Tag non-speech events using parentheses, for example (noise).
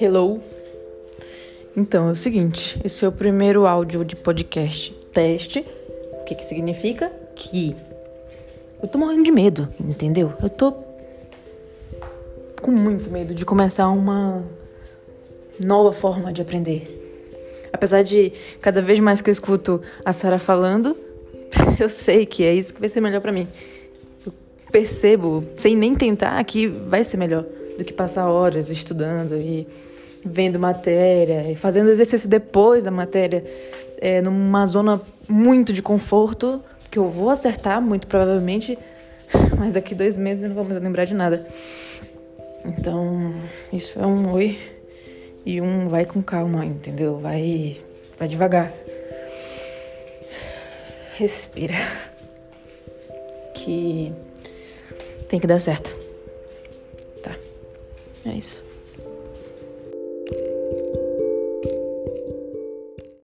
Hello. Então, é o seguinte, esse é o primeiro áudio de podcast teste. O que que significa? Que eu tô morrendo de medo, entendeu? Eu tô com muito medo de começar uma nova forma de aprender. Apesar de cada vez mais que eu escuto a Sara falando, (laughs) eu sei que é isso que vai ser melhor para mim. Percebo, sem nem tentar, que vai ser melhor do que passar horas estudando e vendo matéria e fazendo exercício depois da matéria, é, numa zona muito de conforto, que eu vou acertar muito provavelmente, (laughs) mas daqui dois meses eu não vou mais lembrar de nada. Então, isso é um oi e um vai com calma, entendeu? Vai, vai devagar. Respira. (laughs) Que tem que dar certo. Tá. É isso.